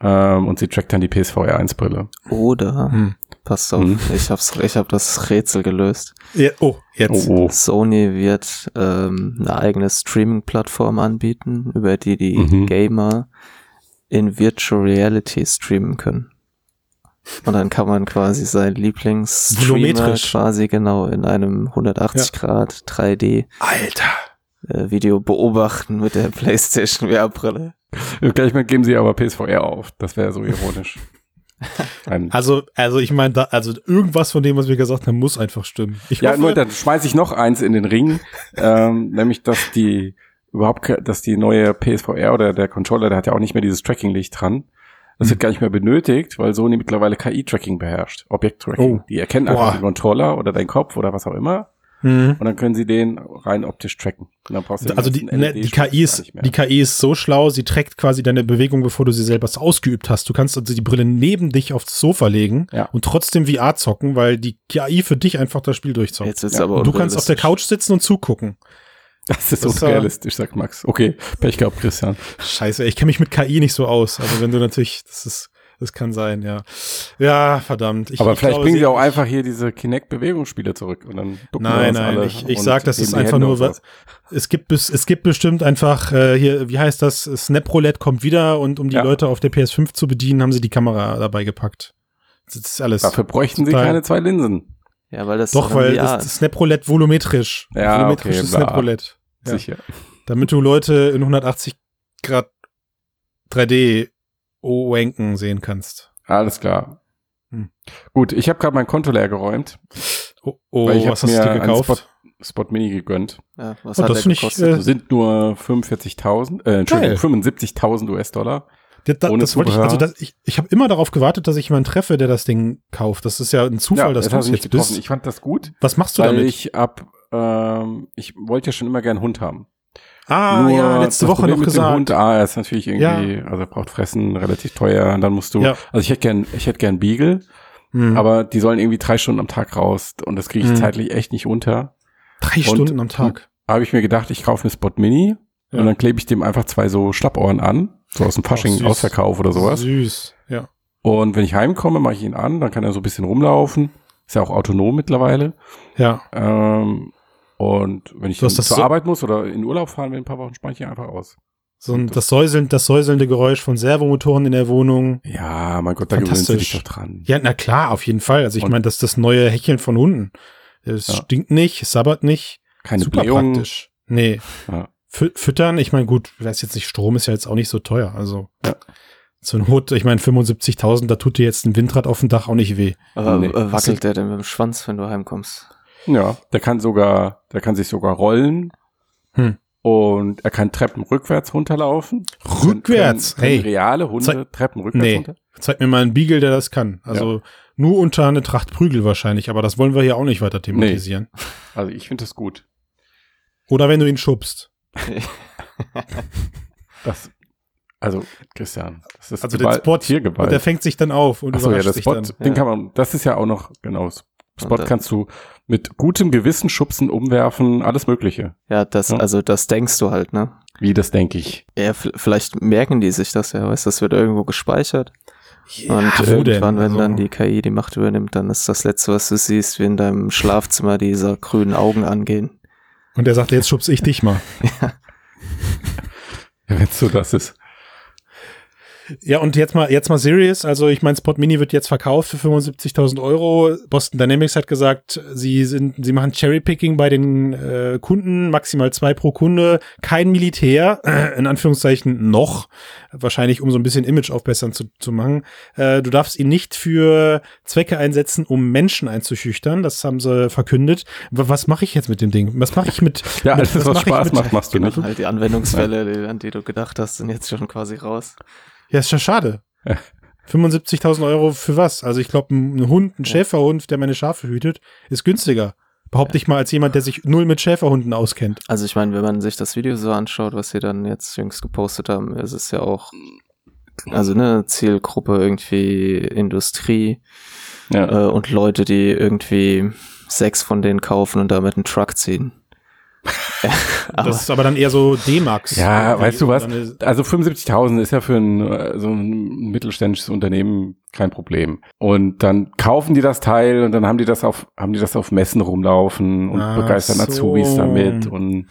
ähm, und sie trackt dann die PSVR 1 Brille. Oder hm. Passt auf, hm. ich hab's, ich hab das Rätsel gelöst. Ja, oh, jetzt. Oh, oh. Sony wird ähm, eine eigene Streaming-Plattform anbieten, über die die mhm. Gamer in Virtual Reality streamen können. Und dann kann man quasi sein Lieblingsstreamer quasi genau in einem 180 ja. Grad 3D Alter Video beobachten mit der PlayStation VR-Brille. Gleich mal geben sie aber PSVR auf. Das wäre so ironisch. also, also ich meine, also irgendwas von dem, was wir gesagt haben, muss einfach stimmen. Ich ja, hoffe, nur dann schmeiße ich noch eins in den Ring, ähm, nämlich dass die überhaupt, dass die neue PSVR oder der Controller, der hat ja auch nicht mehr dieses Tracking-Licht dran. Das wird mhm. gar nicht mehr benötigt, weil Sony mittlerweile KI-Tracking beherrscht, Objekt-Tracking. Oh. Die erkennen einfach Boah. den Controller oder deinen Kopf oder was auch immer mhm. und dann können sie den rein optisch tracken. also die, ne, die KI ist, die KI ist so schlau, sie trackt quasi deine Bewegung, bevor du sie selber ausgeübt hast. Du kannst also die Brille neben dich aufs Sofa legen ja. und trotzdem VR zocken, weil die KI für dich einfach das Spiel durchzockt. Jetzt ja. aber du kannst auf der Couch sitzen und zugucken. Das ist das unrealistisch, sagt Max. Okay, Pech gehabt, Christian. Scheiße, ich kenne mich mit KI nicht so aus. Also wenn du natürlich, das ist, das kann sein, ja. Ja, verdammt. Ich, Aber ich vielleicht glaube, bringen sie auch einfach hier diese Kinect-Bewegungsspiele zurück und dann Nein, nein, ich, ich sag, das ist einfach nur, was, es gibt bis, es gibt bestimmt einfach äh, hier, wie heißt das? Snap Roulette kommt wieder und um die ja. Leute auf der PS5 zu bedienen, haben sie die Kamera dabei gepackt. Das ist alles. Dafür bräuchten total. sie keine zwei Linsen. Ja, weil das Doch, weil das, das Snap Roulette volumetrisch. Ja, volumetrisches okay, Snap Roulette. Ja. Sicher. Damit du Leute in 180 Grad 3D Owenken sehen kannst. Alles klar. Hm. Gut, ich habe gerade mein Konto leer geräumt. Oh, oh ich was hast du dir gekauft? Spot, Spot, Mini gegönnt. Ja, was oh, hat das der gekostet? Nicht, äh, sind nur 45.000, äh, Entschuldigung, 75.000 US-Dollar. Da, da, das wollte ich, also das, ich, ich habe immer darauf gewartet, dass ich jemanden treffe, der das Ding kauft. Das ist ja ein Zufall, ja, dass du es jetzt getroffen. bist. Ich fand das gut. Was machst du weil damit? Ich ab, ähm, ich wollte ja schon immer gern einen Hund haben. Ah, Nur ja, letzte Woche noch gesagt. Hund, ah, er ist natürlich irgendwie, ja. also er braucht Fressen, relativ teuer. Und dann musst du, ja. also ich hätte gern, ich hätte gern Beagle, mhm. aber die sollen irgendwie drei Stunden am Tag raus und das kriege ich mhm. zeitlich echt nicht unter. Drei und Stunden am Tag. Habe ich mir gedacht, ich kaufe eine Spot Mini ja. und dann klebe ich dem einfach zwei so Schlappohren an, so aus dem Fasching Ausverkauf oder sowas. Süß, ja. Und wenn ich heimkomme, mache ich ihn an, dann kann er so ein bisschen rumlaufen. Ist ja auch autonom mittlerweile. Ja. Ähm, und wenn ich zur so Arbeit muss oder in Urlaub fahren will, ein paar Wochen, spanne ich einfach aus. So ein, das, säuselnd, das säuselnde Geräusch von Servomotoren in der Wohnung. Ja, mein Gott, da gewöhnt sich doch dran. Ja, na klar, auf jeden Fall. Also ich meine, das ist das neue Hecheln von Hunden. Es ja. stinkt nicht, es sabbert nicht. Keine Super Blähung. praktisch. Nee. Ja. Füttern, ich meine, gut, weiß jetzt nicht, Strom ist ja jetzt auch nicht so teuer. Also ja. so ein Hut, ich meine, 75.000, da tut dir jetzt ein Windrad auf dem Dach auch nicht weh. Aber nee. Äh, wackelt der denn mit dem Schwanz, wenn du heimkommst? Ja, der kann sogar, der kann sich sogar rollen. Hm. Und er kann Treppen rückwärts runterlaufen. Rückwärts? Können, können hey. Reale Hunde Zeig, Treppen rückwärts nee. runter? Zeig mir mal einen Beagle, der das kann. Also ja. nur unter eine Tracht Prügel wahrscheinlich, aber das wollen wir hier auch nicht weiter thematisieren. Nee. Also ich finde das gut. Oder wenn du ihn schubst. das, also Christian, das ist also Gewalt, den Spot, Tiergewalt. Und der fängt sich dann auf und Achso, überrascht ja, der Spot, sich dann. Den kann man, das ist ja auch noch, genau, Spot kannst du mit gutem Gewissen schubsen, umwerfen, alles Mögliche. Ja, das, ja? also das denkst du halt, ne? Wie, das denke ich. Ja, vielleicht merken die sich das ja, weißt das wird irgendwo gespeichert. Ja, und irgendwann, wenn also. dann die KI die Macht übernimmt, dann ist das Letzte, was du siehst, wie in deinem Schlafzimmer diese grünen Augen angehen. Und er sagt, jetzt schubse ich dich mal. ja. ja wenn so das ist. Ja, und jetzt mal, jetzt mal serious. Also, ich meine, Spot Mini wird jetzt verkauft für 75.000 Euro. Boston Dynamics hat gesagt, sie sind, sie machen Cherrypicking bei den äh, Kunden, maximal zwei pro Kunde. Kein Militär, äh, in Anführungszeichen noch. Wahrscheinlich, um so ein bisschen Image aufbessern zu, zu machen. Äh, du darfst ihn nicht für Zwecke einsetzen, um Menschen einzuschüchtern. Das haben sie verkündet. Was mache ich jetzt mit dem Ding? Was mache ich mit. Ja, alles, was, was Spaß macht, machst du nicht. Halt die Anwendungsfälle, an die du gedacht hast, sind jetzt schon quasi raus. Ja, ist ja schade. 75.000 Euro für was? Also ich glaube, ein Hund, ein Schäferhund, der meine Schafe hütet, ist günstiger. Behaupte ich mal als jemand, der sich null mit Schäferhunden auskennt. Also ich meine, wenn man sich das Video so anschaut, was sie dann jetzt jüngst gepostet haben, ist es ja auch, also ne, Zielgruppe irgendwie Industrie ja. äh, und Leute, die irgendwie sechs von denen kaufen und damit einen Truck ziehen. das ist aber dann eher so D-Max. Ja, weißt du was? Also 75.000 ist ja für ein, äh, so ein mittelständisches Unternehmen kein Problem. Und dann kaufen die das Teil und dann haben die das auf, haben die das auf Messen rumlaufen und Ach begeistern so. Azubis damit und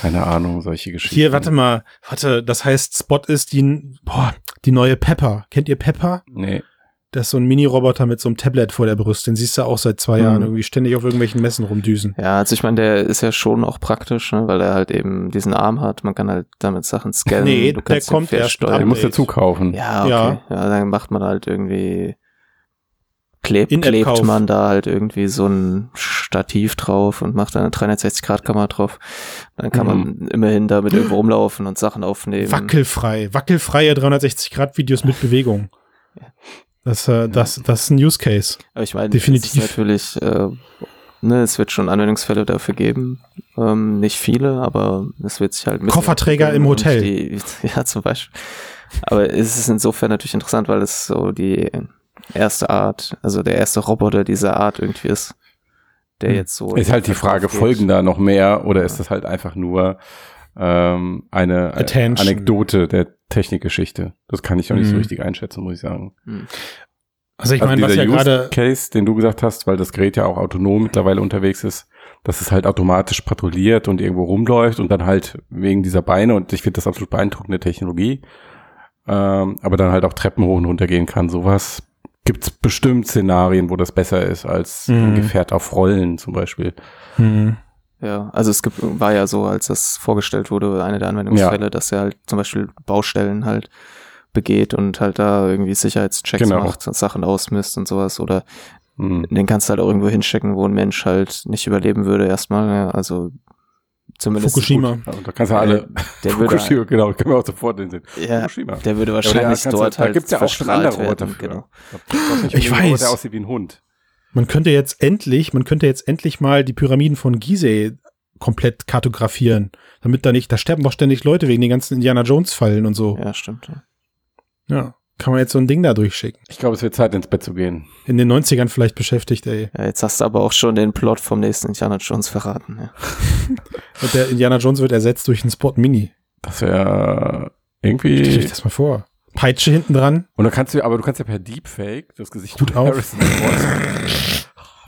keine Ahnung, solche Geschichten. Hier, warte mal, warte, das heißt, Spot ist die, boah, die neue Pepper. Kennt ihr Pepper? Nee. Das ist so ein Mini-Roboter mit so einem Tablet vor der Brust. Den siehst du auch seit zwei mhm. Jahren irgendwie ständig auf irgendwelchen Messen rumdüsen. Ja, also ich meine, der ist ja schon auch praktisch, ne, weil er halt eben diesen Arm hat. Man kann halt damit Sachen scannen. Nee, du der kommt erst. Den musst du zukaufen. Ja, okay. Ja. ja, dann macht man halt irgendwie klebt, klebt man da halt irgendwie so ein Stativ drauf und macht eine 360-Grad-Kamera drauf. Dann kann mhm. man immerhin damit irgendwo rumlaufen und Sachen aufnehmen. Wackelfrei, wackelfreie 360-Grad-Videos mit Bewegung. Das, äh, das, das ist ein Use Case. Aber ich meine, Definitiv. Das ist natürlich äh, ne, es wird schon Anwendungsfälle dafür geben. Ähm, nicht viele, aber es wird sich halt mit. Kofferträger im Hotel. Die, ja, zum Beispiel. Aber es ist insofern natürlich interessant, weil es so die erste Art, also der erste Roboter dieser Art irgendwie ist, der hm. jetzt so. Ist halt die Frage, geht. folgen da noch mehr oder ja. ist das halt einfach nur ähm, eine Attention. Anekdote der Technikgeschichte? Das kann ich auch nicht mhm. so richtig einschätzen, muss ich sagen. Mhm. Also ich meine, was ja gerade Case, den du gesagt hast, weil das Gerät ja auch autonom mittlerweile unterwegs ist, dass es halt automatisch patrouilliert und irgendwo rumläuft und dann halt wegen dieser Beine und ich finde das absolut beeindruckende Technologie, ähm, aber dann halt auch Treppen hoch und runter gehen kann. Sowas gibt es bestimmt Szenarien, wo das besser ist als mhm. ein Gefährt auf Rollen zum Beispiel. Mhm. Ja, also es gibt, war ja so, als das vorgestellt wurde, eine der Anwendungsfälle, ja. dass er halt zum Beispiel Baustellen halt begeht und halt da irgendwie Sicherheitschecks genau. macht, Sachen ausmisst und sowas oder mhm. den kannst du halt auch irgendwo hinschicken, wo ein Mensch halt nicht überleben würde erstmal. Ja, also zumindest. Fukushima. Ja, da kannst du alle. Der Fukushima, würde, genau, können wir auch sofort den sehen. Ja, Fukushima. Der würde wahrscheinlich ja, dort du, halt. Da gibt's ja auch schon andere Roboter. Genau. Ich, ich weiß. Der aussieht wie ein Hund. Man könnte jetzt endlich, man könnte jetzt endlich mal die Pyramiden von Gizeh komplett kartografieren, damit da nicht, da sterben doch ständig Leute wegen den ganzen Indiana Jones Fallen und so. Ja, stimmt. Ja. Ja. Kann man jetzt so ein Ding da durchschicken? Ich glaube, es wird Zeit, ins Bett zu gehen. In den 90ern vielleicht beschäftigt, ey. Ja, jetzt hast du aber auch schon den Plot vom nächsten Indiana Jones verraten, ja. Und der Indiana Jones wird ersetzt durch einen Spot Mini. Das wäre irgendwie. Stell dir das mal vor. Peitsche hinten dran. Und dann kannst du, aber du kannst ja per Deepfake das Gesicht gut auf.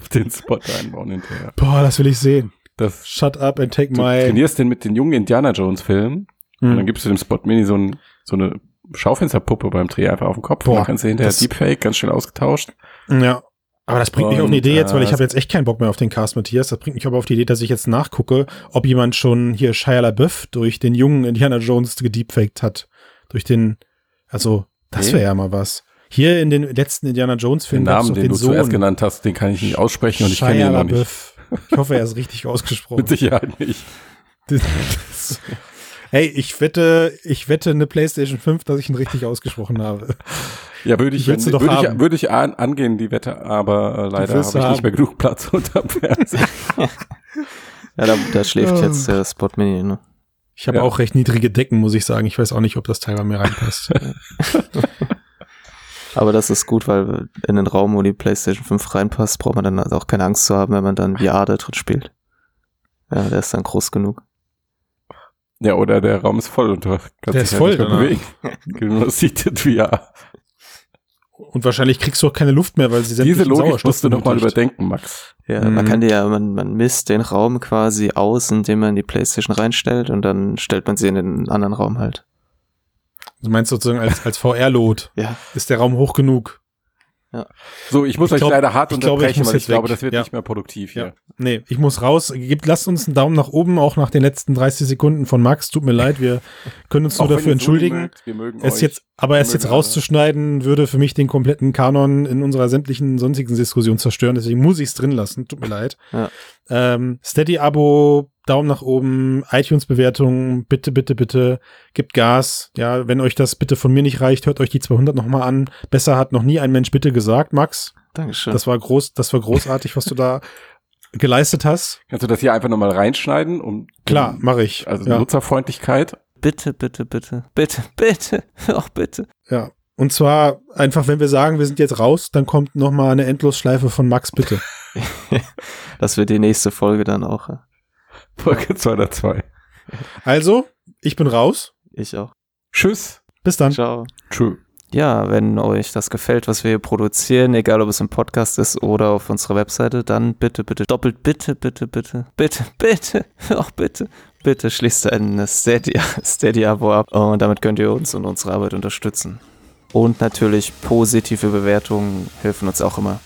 auf den Spot einbauen hinterher. Boah, das will ich sehen. Das Shut up and take du my. Du trainierst den mit den jungen Indiana Jones Filmen. Hm. Und dann gibst du dem Spot Mini so, ein, so eine Schaufensterpuppe beim Dreh einfach auf den Kopf. Boah, und dann kannst du hinterher Deepfake ganz schnell ausgetauscht. Ja. Aber das bringt und, mich auf eine Idee jetzt, weil ich äh, habe jetzt echt keinen Bock mehr auf den Cast Matthias. Das bringt mich aber auf die Idee, dass ich jetzt nachgucke, ob jemand schon hier Shia LaBeouf durch den jungen Indiana Jones gedeepfaked hat. Durch den, also, das wäre ja mal was. Hier in den letzten Indiana Jones Filmen. Den Namen, den, den du Sohn. zuerst genannt hast, den kann ich nicht aussprechen und ich kenne ihn noch nicht. Ich hoffe, er ist richtig ausgesprochen. Mit Sicherheit nicht. Hey, ich wette, ich wette eine PlayStation 5, dass ich ihn richtig ausgesprochen habe. Ja, würde ich, würde ich, würde ich an, angehen, die Wette, aber äh, leider habe ich haben. nicht mehr genug Platz unterm Fernseher. ja, da, da schläft oh. jetzt der Spot Mini, ne? Ich habe ja. auch recht niedrige Decken, muss ich sagen. Ich weiß auch nicht, ob das Teil bei mir reinpasst. Aber das ist gut, weil in den Raum, wo die PlayStation 5 reinpasst, braucht man dann also auch keine Angst zu haben, wenn man dann VR da drin spielt. Ja, der ist dann groß genug. Ja, oder der Raum ist voll und du kannst der ist voll, genau. bewegen. genau, sieht das ja. Und wahrscheinlich kriegst du auch keine Luft mehr, weil sie Diese Logik musst du noch mal überdenken, Max. Ja, mhm. man kann dir ja, man, man misst den Raum quasi aus, indem man die Playstation reinstellt und dann stellt man sie in den anderen Raum halt. Du meinst sozusagen als, als VR-Lot. ja. Ist der Raum hoch genug? Ja. So, ich muss ich euch glaub, leider hart ich unterbrechen, glaube, ich weil ich glaube, das wird ja. nicht mehr produktiv hier. Ja. Nee, ich muss raus. Gebt, lasst uns einen Daumen nach oben, auch nach den letzten 30 Sekunden von Max. Tut mir leid, wir können uns nur dafür entschuldigen. Mögt, wir mögen es euch. jetzt, aber es jetzt rauszuschneiden, würde für mich den kompletten Kanon in unserer sämtlichen sonstigen Diskussion zerstören. Deswegen muss ich es drin lassen. Tut mir leid. Ja. Ähm, Steady-Abo, Daumen nach oben, iTunes-Bewertung, bitte, bitte, bitte, gibt Gas. Ja, wenn euch das bitte von mir nicht reicht, hört euch die 200 nochmal an. Besser hat noch nie ein Mensch bitte gesagt, Max. Dankeschön. Das war groß, das war großartig, was du da geleistet hast. Kannst du das hier einfach nochmal reinschneiden? Um, Klar, mache ich. Also ja. Nutzerfreundlichkeit. Bitte, bitte, bitte, bitte, bitte, auch bitte. Ja. Und zwar einfach, wenn wir sagen, wir sind jetzt raus, dann kommt nochmal eine Endlosschleife von Max, bitte. das wird die nächste Folge dann auch. Folge 202. Also, ich bin raus. Ich auch. Tschüss. Bis dann. Ciao. Tschüss. Ja, wenn euch das gefällt, was wir hier produzieren, egal ob es im Podcast ist oder auf unserer Webseite, dann bitte, bitte, doppelt bitte, bitte, bitte, bitte, bitte, auch bitte, bitte schließt ein Steady-Abo Steady ab und damit könnt ihr uns und unsere Arbeit unterstützen. Und natürlich positive Bewertungen helfen uns auch immer.